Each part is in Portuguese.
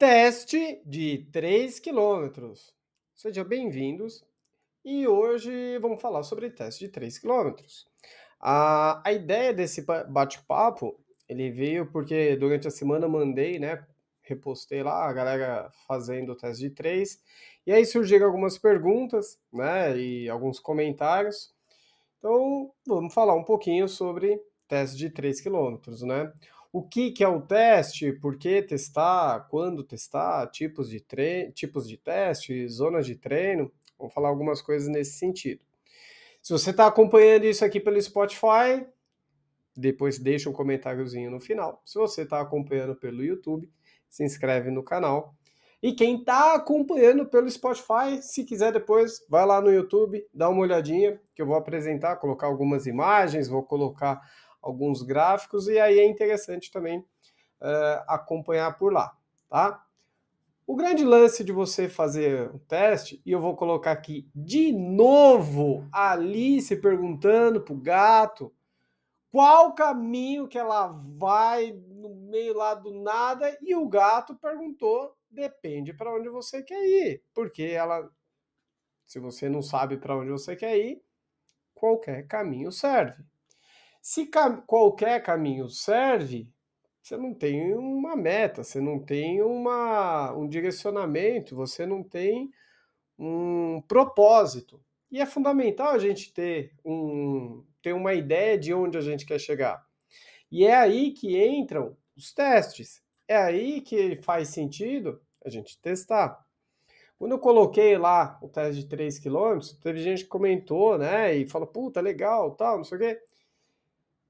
Teste de 3 quilômetros. Sejam bem-vindos e hoje vamos falar sobre teste de 3 quilômetros. A, a ideia desse bate-papo, ele veio porque durante a semana mandei, né, repostei lá a galera fazendo o teste de 3, e aí surgiram algumas perguntas, né, e alguns comentários. Então, vamos falar um pouquinho sobre teste de 3 quilômetros, né? O que, que é o teste, por que testar, quando testar, tipos de, tre tipos de teste, zonas de treino. Vamos falar algumas coisas nesse sentido. Se você está acompanhando isso aqui pelo Spotify, depois deixa um comentáriozinho no final. Se você está acompanhando pelo YouTube, se inscreve no canal. E quem está acompanhando pelo Spotify, se quiser depois, vai lá no YouTube, dá uma olhadinha, que eu vou apresentar, colocar algumas imagens, vou colocar alguns gráficos, e aí é interessante também uh, acompanhar por lá, tá? O grande lance de você fazer o teste, e eu vou colocar aqui de novo a Alice perguntando para o gato qual caminho que ela vai no meio lá do nada, e o gato perguntou: depende para onde você quer ir, porque ela, se você não sabe para onde você quer ir, qualquer caminho serve. Se qualquer caminho serve, você não tem uma meta, você não tem uma, um direcionamento, você não tem um propósito. E é fundamental a gente ter, um, ter uma ideia de onde a gente quer chegar. E é aí que entram os testes. É aí que faz sentido a gente testar. Quando eu coloquei lá o teste de 3 km, teve gente que comentou, né, e falou, puta, legal, tal, não sei o quê.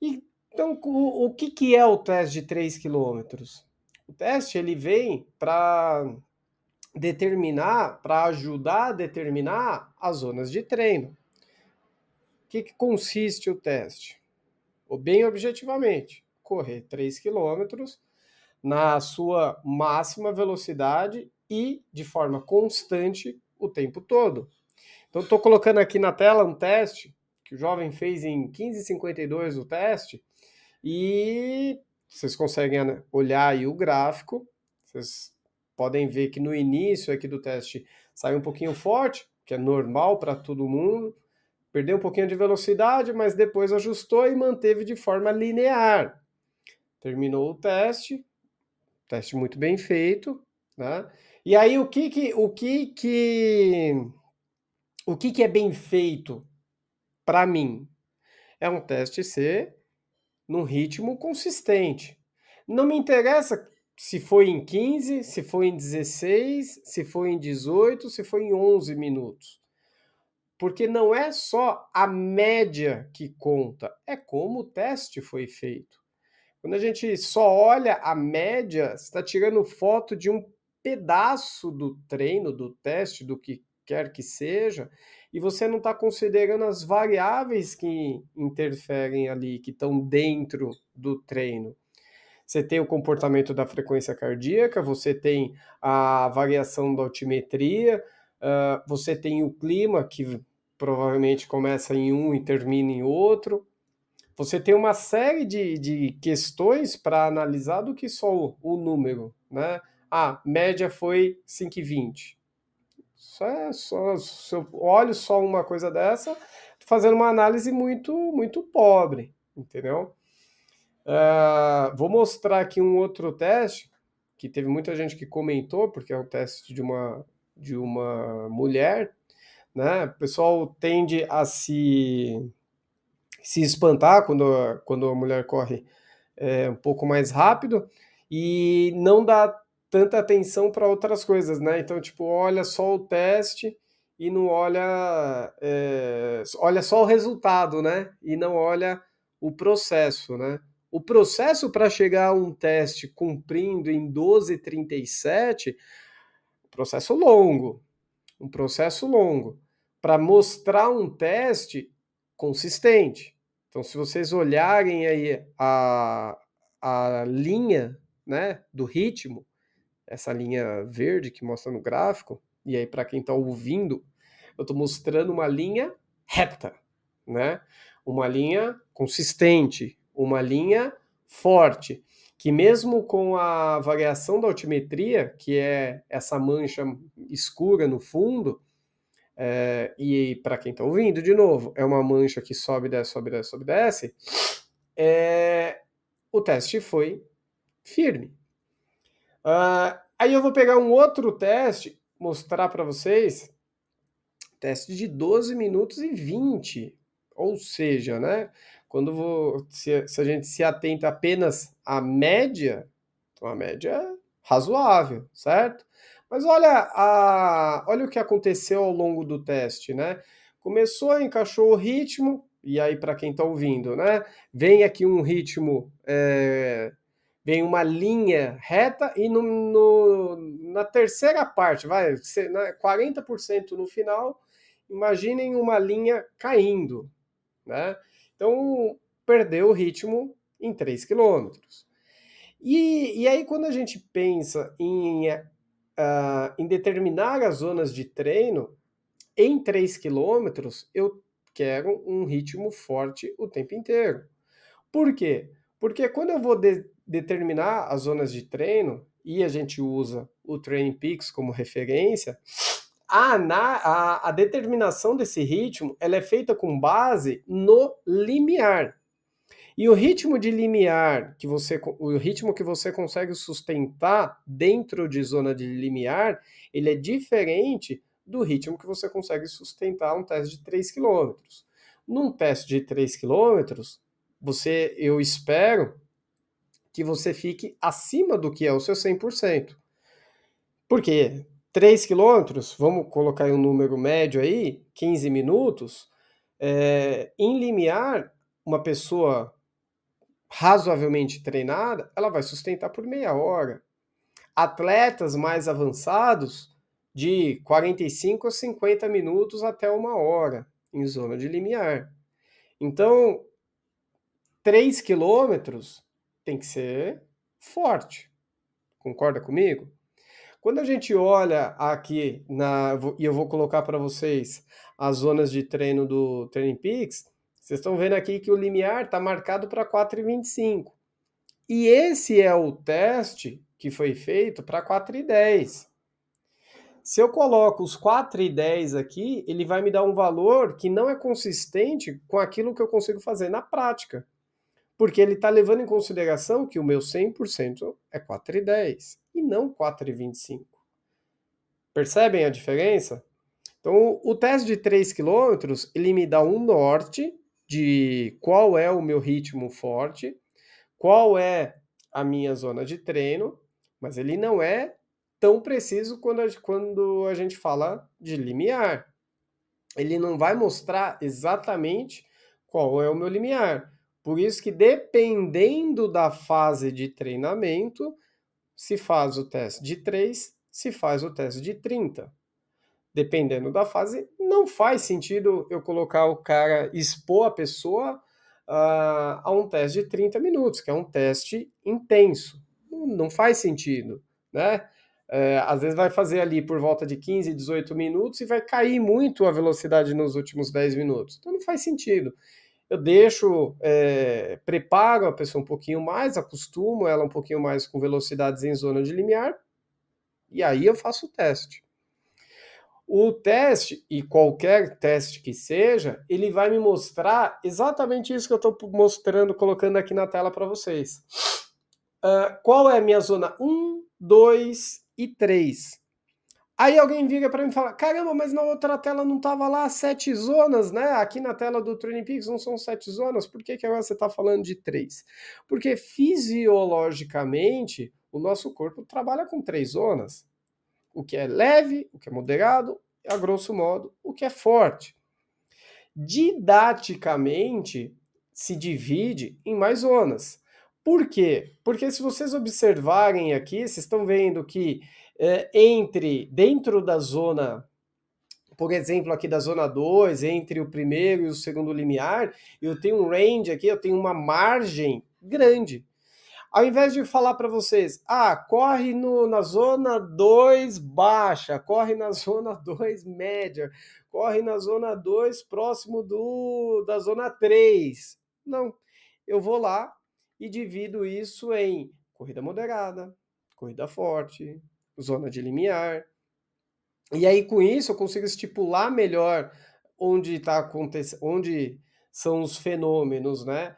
Então, o, o que, que é o teste de 3 quilômetros? O teste ele vem para determinar, para ajudar a determinar as zonas de treino. O que, que consiste o teste? Ou bem objetivamente, correr 3 quilômetros na sua máxima velocidade e de forma constante o tempo todo. Então, estou colocando aqui na tela um teste que o jovem fez em 15,52 o teste, e vocês conseguem olhar aí o gráfico, vocês podem ver que no início aqui do teste saiu um pouquinho forte, que é normal para todo mundo, perdeu um pouquinho de velocidade, mas depois ajustou e manteve de forma linear. Terminou o teste, teste muito bem feito, né? E aí o que que o que que o que que é bem feito para mim, é um teste C num ritmo consistente. Não me interessa se foi em 15, se foi em 16, se foi em 18, se foi em 11 minutos. Porque não é só a média que conta, é como o teste foi feito. Quando a gente só olha a média, está tirando foto de um pedaço do treino, do teste, do que quer que seja, e você não está considerando as variáveis que interferem ali, que estão dentro do treino. Você tem o comportamento da frequência cardíaca, você tem a variação da altimetria, uh, você tem o clima, que provavelmente começa em um e termina em outro. Você tem uma série de, de questões para analisar do que só o, o número, né? Ah, média foi 5,20. Isso é só, se eu olho só uma coisa dessa, tô fazendo uma análise muito, muito pobre, entendeu? Uh, vou mostrar aqui um outro teste que teve muita gente que comentou, porque é um teste de uma, de uma mulher, né? O pessoal tende a se, se espantar quando, quando a mulher corre é, um pouco mais rápido e não dá tanta atenção para outras coisas, né? Então, tipo, olha só o teste e não olha, é, olha só o resultado, né? E não olha o processo, né? O processo para chegar a um teste cumprindo em 12,37, processo longo, um processo longo, para mostrar um teste consistente. Então, se vocês olharem aí a, a linha né, do ritmo, essa linha verde que mostra no gráfico, e aí para quem está ouvindo, eu estou mostrando uma linha reta, né? Uma linha consistente, uma linha forte, que mesmo com a variação da altimetria, que é essa mancha escura no fundo, é, e para quem está ouvindo, de novo, é uma mancha que sobe, desce, sobe, desce, sobe, desce, é, o teste foi firme. Uh, aí eu vou pegar um outro teste, mostrar para vocês, teste de 12 minutos e 20, ou seja, né, quando vou, se, se a gente se atenta apenas à média, uma média razoável, certo? Mas olha, a, olha o que aconteceu ao longo do teste, né? Começou, encaixou o ritmo, e aí para quem está ouvindo, né? Vem aqui um ritmo, é, vem uma linha reta e no, no, na terceira parte, vai, 40% no final, imaginem uma linha caindo, né? Então, perdeu o ritmo em 3 km. E, e aí, quando a gente pensa em uh, em determinar as zonas de treino, em 3 quilômetros, eu quero um ritmo forte o tempo inteiro. Por quê? Porque quando eu vou de determinar as zonas de treino, e a gente usa o Training Peaks como referência, a, a, a, determinação desse ritmo ela é feita com base no limiar. E o ritmo de limiar que você o ritmo que você consegue sustentar dentro de zona de limiar, ele é diferente do ritmo que você consegue sustentar um teste de 3 km. Num teste de 3 km, você eu espero que você fique acima do que é o seu 100%. Por quê? 3 km, vamos colocar um número médio aí, 15 minutos, é, em limiar, uma pessoa razoavelmente treinada, ela vai sustentar por meia hora. Atletas mais avançados, de 45 a 50 minutos até uma hora, em zona de limiar. Então, 3 quilômetros tem que ser forte. Concorda comigo? Quando a gente olha aqui, na, e eu vou colocar para vocês as zonas de treino do Training Peaks, vocês estão vendo aqui que o limiar está marcado para 4,25. E esse é o teste que foi feito para 4,10. Se eu coloco os 4,10 aqui, ele vai me dar um valor que não é consistente com aquilo que eu consigo fazer na prática. Porque ele está levando em consideração que o meu 100% é 4,10 e não 4,25. Percebem a diferença? Então, o teste de 3 km, ele me dá um norte de qual é o meu ritmo forte, qual é a minha zona de treino, mas ele não é tão preciso quando a, quando a gente fala de limiar. Ele não vai mostrar exatamente qual é o meu limiar. Por isso que dependendo da fase de treinamento, se faz o teste de 3, se faz o teste de 30 dependendo da fase, não faz sentido eu colocar o cara, expor a pessoa uh, a um teste de 30 minutos, que é um teste intenso. Não faz sentido, né? É, às vezes vai fazer ali por volta de 15, 18 minutos e vai cair muito a velocidade nos últimos 10 minutos. Então não faz sentido. Eu deixo, é, preparo a pessoa um pouquinho mais, acostumo ela um pouquinho mais com velocidades em zona de limiar, e aí eu faço o teste. O teste, e qualquer teste que seja, ele vai me mostrar exatamente isso que eu estou mostrando, colocando aqui na tela para vocês. Uh, qual é a minha zona 1, 2 e 3? Aí alguém vira para mim e fala: caramba, mas na outra tela não estava lá sete zonas, né? Aqui na tela do Training Peaks não são sete zonas, por que, que agora você está falando de três? Porque fisiologicamente o nosso corpo trabalha com três zonas o que é leve, o que é moderado, a grosso modo, o que é forte. Didaticamente, se divide em mais zonas. Por quê? Porque se vocês observarem aqui, vocês estão vendo que é, entre, dentro da zona, por exemplo, aqui da zona 2, entre o primeiro e o segundo limiar, eu tenho um range aqui, eu tenho uma margem grande. Ao invés de falar para vocês, ah, corre no, na zona 2 baixa, corre na zona 2 média, corre na zona 2 próximo do, da zona 3. Não, eu vou lá e divido isso em corrida moderada, corrida forte, zona de limiar. E aí, com isso, eu consigo estipular melhor onde está acontecendo, onde são os fenômenos, né?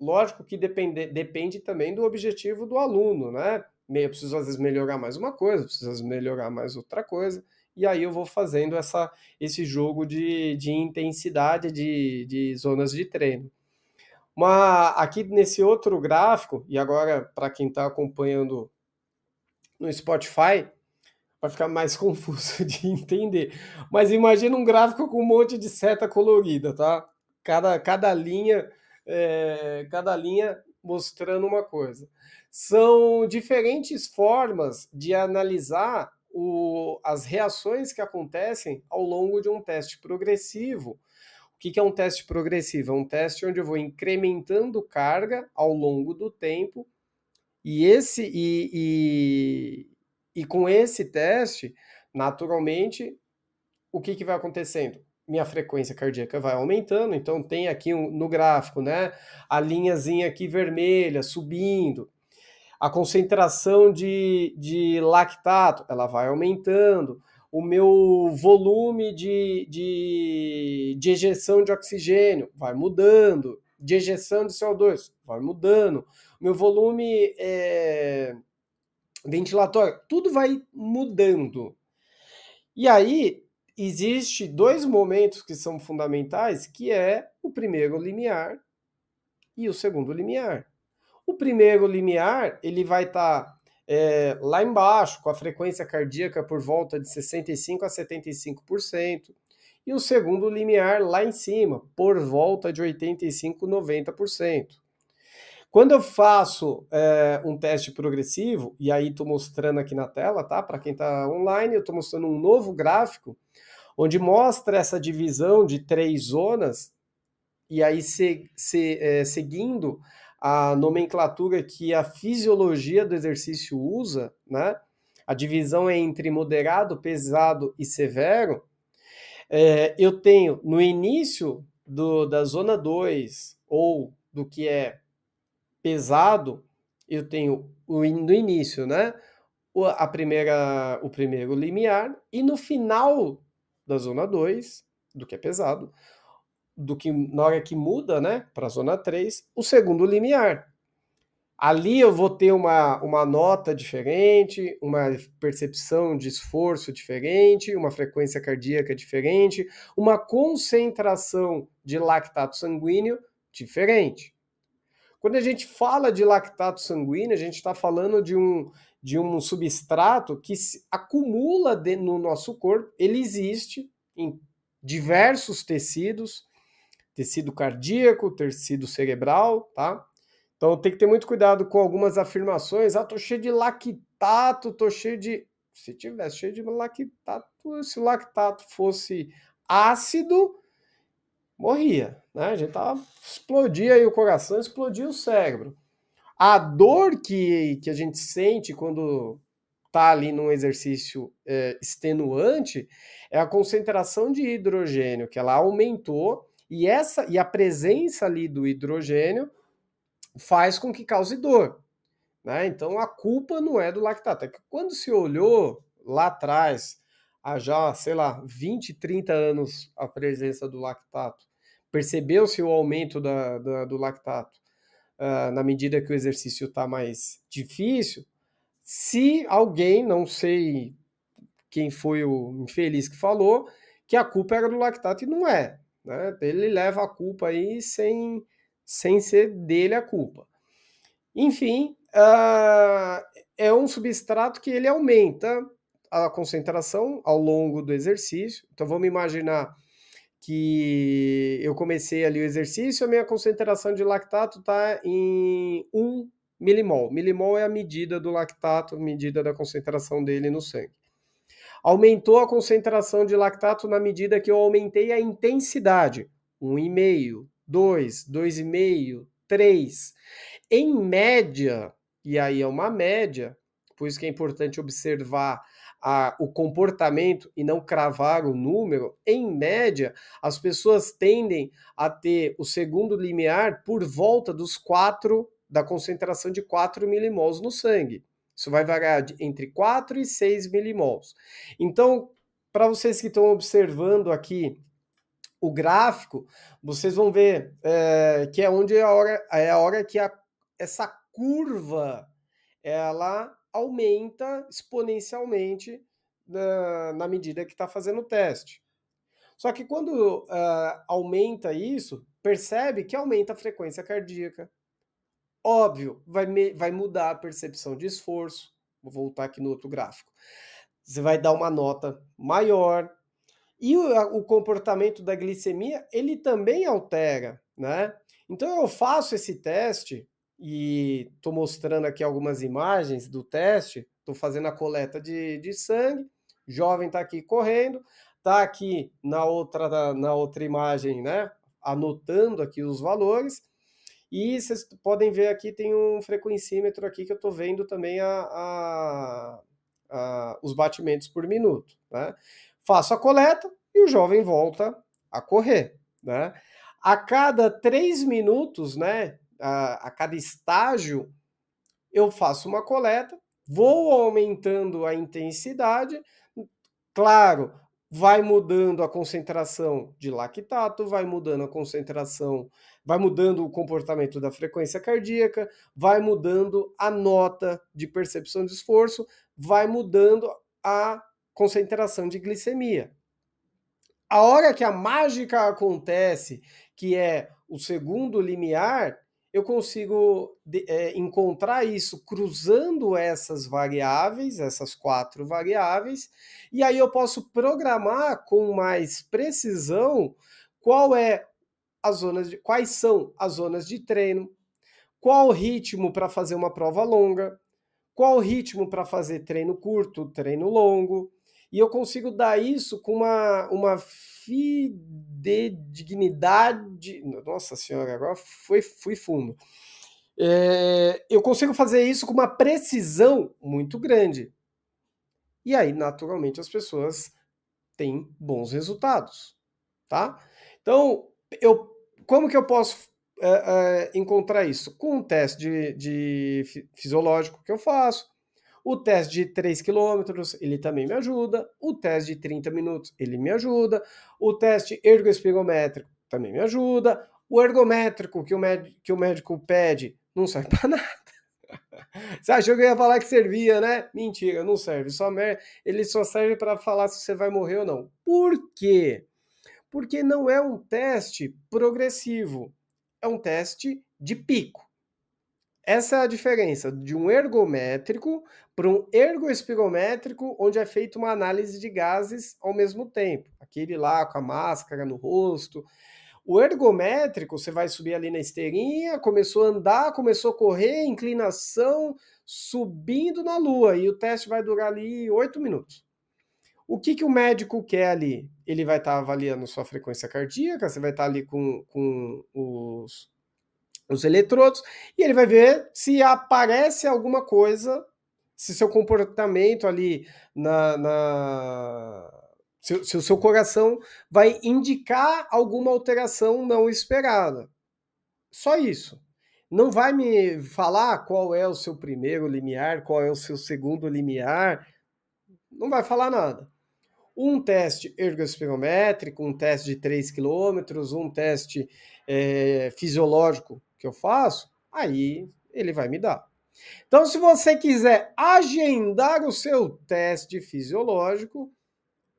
Lógico que depende, depende também do objetivo do aluno, né? Eu preciso, às vezes, melhorar mais uma coisa, preciso, às vezes, melhorar mais outra coisa, e aí eu vou fazendo essa, esse jogo de, de intensidade de, de zonas de treino. Uma, aqui nesse outro gráfico, e agora para quem está acompanhando no Spotify, vai ficar mais confuso de entender. Mas imagina um gráfico com um monte de seta colorida, tá? Cada, cada linha, é, cada linha mostrando uma coisa. São diferentes formas de analisar o, as reações que acontecem ao longo de um teste progressivo. O que, que é um teste progressivo? É um teste onde eu vou incrementando carga ao longo do tempo e esse e, e, e com esse teste, naturalmente, o que, que vai acontecendo? Minha frequência cardíaca vai aumentando, então tem aqui um, no gráfico, né, a linhazinha aqui vermelha subindo. A concentração de, de lactato, ela vai aumentando. O meu volume de, de, de ejeção de oxigênio vai mudando. De ejeção de CO2 vai mudando. Meu volume é, ventilatório, tudo vai mudando. E aí existe dois momentos que são fundamentais, que é o primeiro limiar e o segundo limiar. O primeiro limiar ele vai estar tá, é, lá embaixo, com a frequência cardíaca por volta de 65 a 75%, e o segundo limiar lá em cima, por volta de 85 90%. Quando eu faço é, um teste progressivo, e aí estou mostrando aqui na tela, tá? Para quem está online, eu estou mostrando um novo gráfico, onde mostra essa divisão de três zonas, e aí se, se, é, seguindo a nomenclatura que a fisiologia do exercício usa, né? A divisão é entre moderado, pesado e severo. É, eu tenho no início do, da zona 2, ou do que é pesado, eu tenho o, no início, né? A primeira, o primeiro limiar, e no final da zona 2, do que é pesado, do que na hora que muda, né, para a zona 3, o segundo limiar. Ali eu vou ter uma, uma nota diferente, uma percepção de esforço diferente, uma frequência cardíaca diferente, uma concentração de lactato sanguíneo diferente. Quando a gente fala de lactato sanguíneo, a gente está falando de um, de um substrato que se acumula de, no nosso corpo, ele existe em diversos tecidos, tecido cardíaco, tecido cerebral, tá? Então tem que ter muito cuidado com algumas afirmações. Ah, tô cheio de lactato, tô cheio de. Se tivesse cheio de lactato, se o lactato fosse ácido, morria, né? A gente tava, explodia aí o coração, explodia o cérebro. A dor que, que a gente sente quando tá ali num exercício é, extenuante é a concentração de hidrogênio, que ela aumentou, e essa e a presença ali do hidrogênio faz com que cause dor. Né? Então a culpa não é do lactato. É que quando se olhou lá atrás, há já, sei lá, 20, 30 anos a presença do lactato, percebeu-se o aumento da, da, do lactato uh, na medida que o exercício está mais difícil. Se alguém, não sei quem foi o infeliz que falou, que a culpa era do lactato e não é. Né? Ele leva a culpa aí sem, sem ser dele a culpa. Enfim, uh, é um substrato que ele aumenta a concentração ao longo do exercício. Então vamos imaginar que eu comecei ali o exercício, a minha concentração de lactato está em 1 milimol. Milimol é a medida do lactato, medida da concentração dele no sangue. Aumentou a concentração de lactato na medida que eu aumentei a intensidade. 1,5, 2, 2,5, 3. Em média, e aí é uma média, por isso que é importante observar a, o comportamento e não cravar o número, em média, as pessoas tendem a ter o segundo limiar por volta dos 4 da concentração de 4 milimols no sangue. Isso vai variar entre 4 e 6 milimols. Então, para vocês que estão observando aqui o gráfico, vocês vão ver é, que é onde é a hora, é a hora que a, essa curva ela aumenta exponencialmente na, na medida que está fazendo o teste. Só que quando uh, aumenta isso, percebe que aumenta a frequência cardíaca. Óbvio, vai, me, vai mudar a percepção de esforço. Vou voltar aqui no outro gráfico. Você vai dar uma nota maior. E o, o comportamento da glicemia, ele também altera, né? Então eu faço esse teste e estou mostrando aqui algumas imagens do teste. Estou fazendo a coleta de, de sangue. Jovem está aqui correndo. Está aqui na outra, na outra imagem, né? Anotando aqui os valores. E vocês podem ver aqui, tem um frequencímetro aqui que eu estou vendo também a, a, a, os batimentos por minuto. Né? Faço a coleta e o jovem volta a correr. Né? A cada três minutos, né, a, a cada estágio, eu faço uma coleta, vou aumentando a intensidade. Claro, vai mudando a concentração de lactato, vai mudando a concentração, vai mudando o comportamento da frequência cardíaca, vai mudando a nota de percepção de esforço, vai mudando a concentração de glicemia. A hora que a mágica acontece, que é o segundo limiar, eu consigo é, encontrar isso cruzando essas variáveis, essas quatro variáveis, e aí eu posso programar com mais precisão qual é as zonas de, quais são as zonas de treino, qual o ritmo para fazer uma prova longa, qual o ritmo para fazer treino curto, treino longo, e eu consigo dar isso com uma, uma fidedignidade. Nossa senhora, agora foi, fui fundo. É, eu consigo fazer isso com uma precisão muito grande. E aí, naturalmente, as pessoas têm bons resultados, tá? Então, eu, como que eu posso é, é, encontrar isso? Com um teste de, de fisiológico que eu faço, o teste de 3 km, ele também me ajuda. O teste de 30 minutos, ele me ajuda. O teste ergoespirométrico também me ajuda. O ergométrico que o, que o médico pede não serve para nada. Você achou que eu ia falar que servia, né? Mentira, não serve. Só ele só serve para falar se você vai morrer ou não. Por quê? Porque não é um teste progressivo. É um teste de pico. Essa é a diferença de um ergométrico para um ergoespirométrico, onde é feita uma análise de gases ao mesmo tempo. Aquele lá com a máscara no rosto. O ergométrico, você vai subir ali na esteirinha, começou a andar, começou a correr, inclinação, subindo na lua, e o teste vai durar ali oito minutos. O que, que o médico quer ali? Ele vai estar tá avaliando sua frequência cardíaca, você vai estar tá ali com, com os, os eletrodos e ele vai ver se aparece alguma coisa, se seu comportamento ali na. na se, se o seu coração vai indicar alguma alteração não esperada. Só isso. Não vai me falar qual é o seu primeiro limiar, qual é o seu segundo limiar. Não vai falar nada um teste ergospirométrico, um teste de 3 km, um teste é, fisiológico que eu faço, aí ele vai me dar. Então, se você quiser agendar o seu teste fisiológico,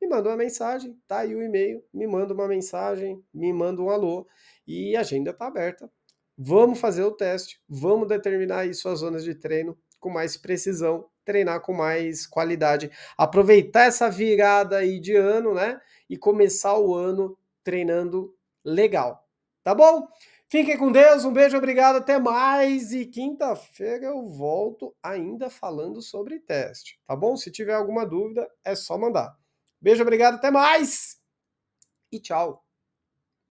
me manda uma mensagem, tá aí o e-mail, me manda uma mensagem, me manda um alô e a agenda está aberta. Vamos fazer o teste, vamos determinar aí suas zonas de treino com mais precisão, treinar com mais qualidade, aproveitar essa virada aí de ano, né? E começar o ano treinando legal. Tá bom? Fiquem com Deus, um beijo, obrigado, até mais. E quinta-feira eu volto ainda falando sobre teste, tá bom? Se tiver alguma dúvida, é só mandar. Beijo, obrigado, até mais. E tchau.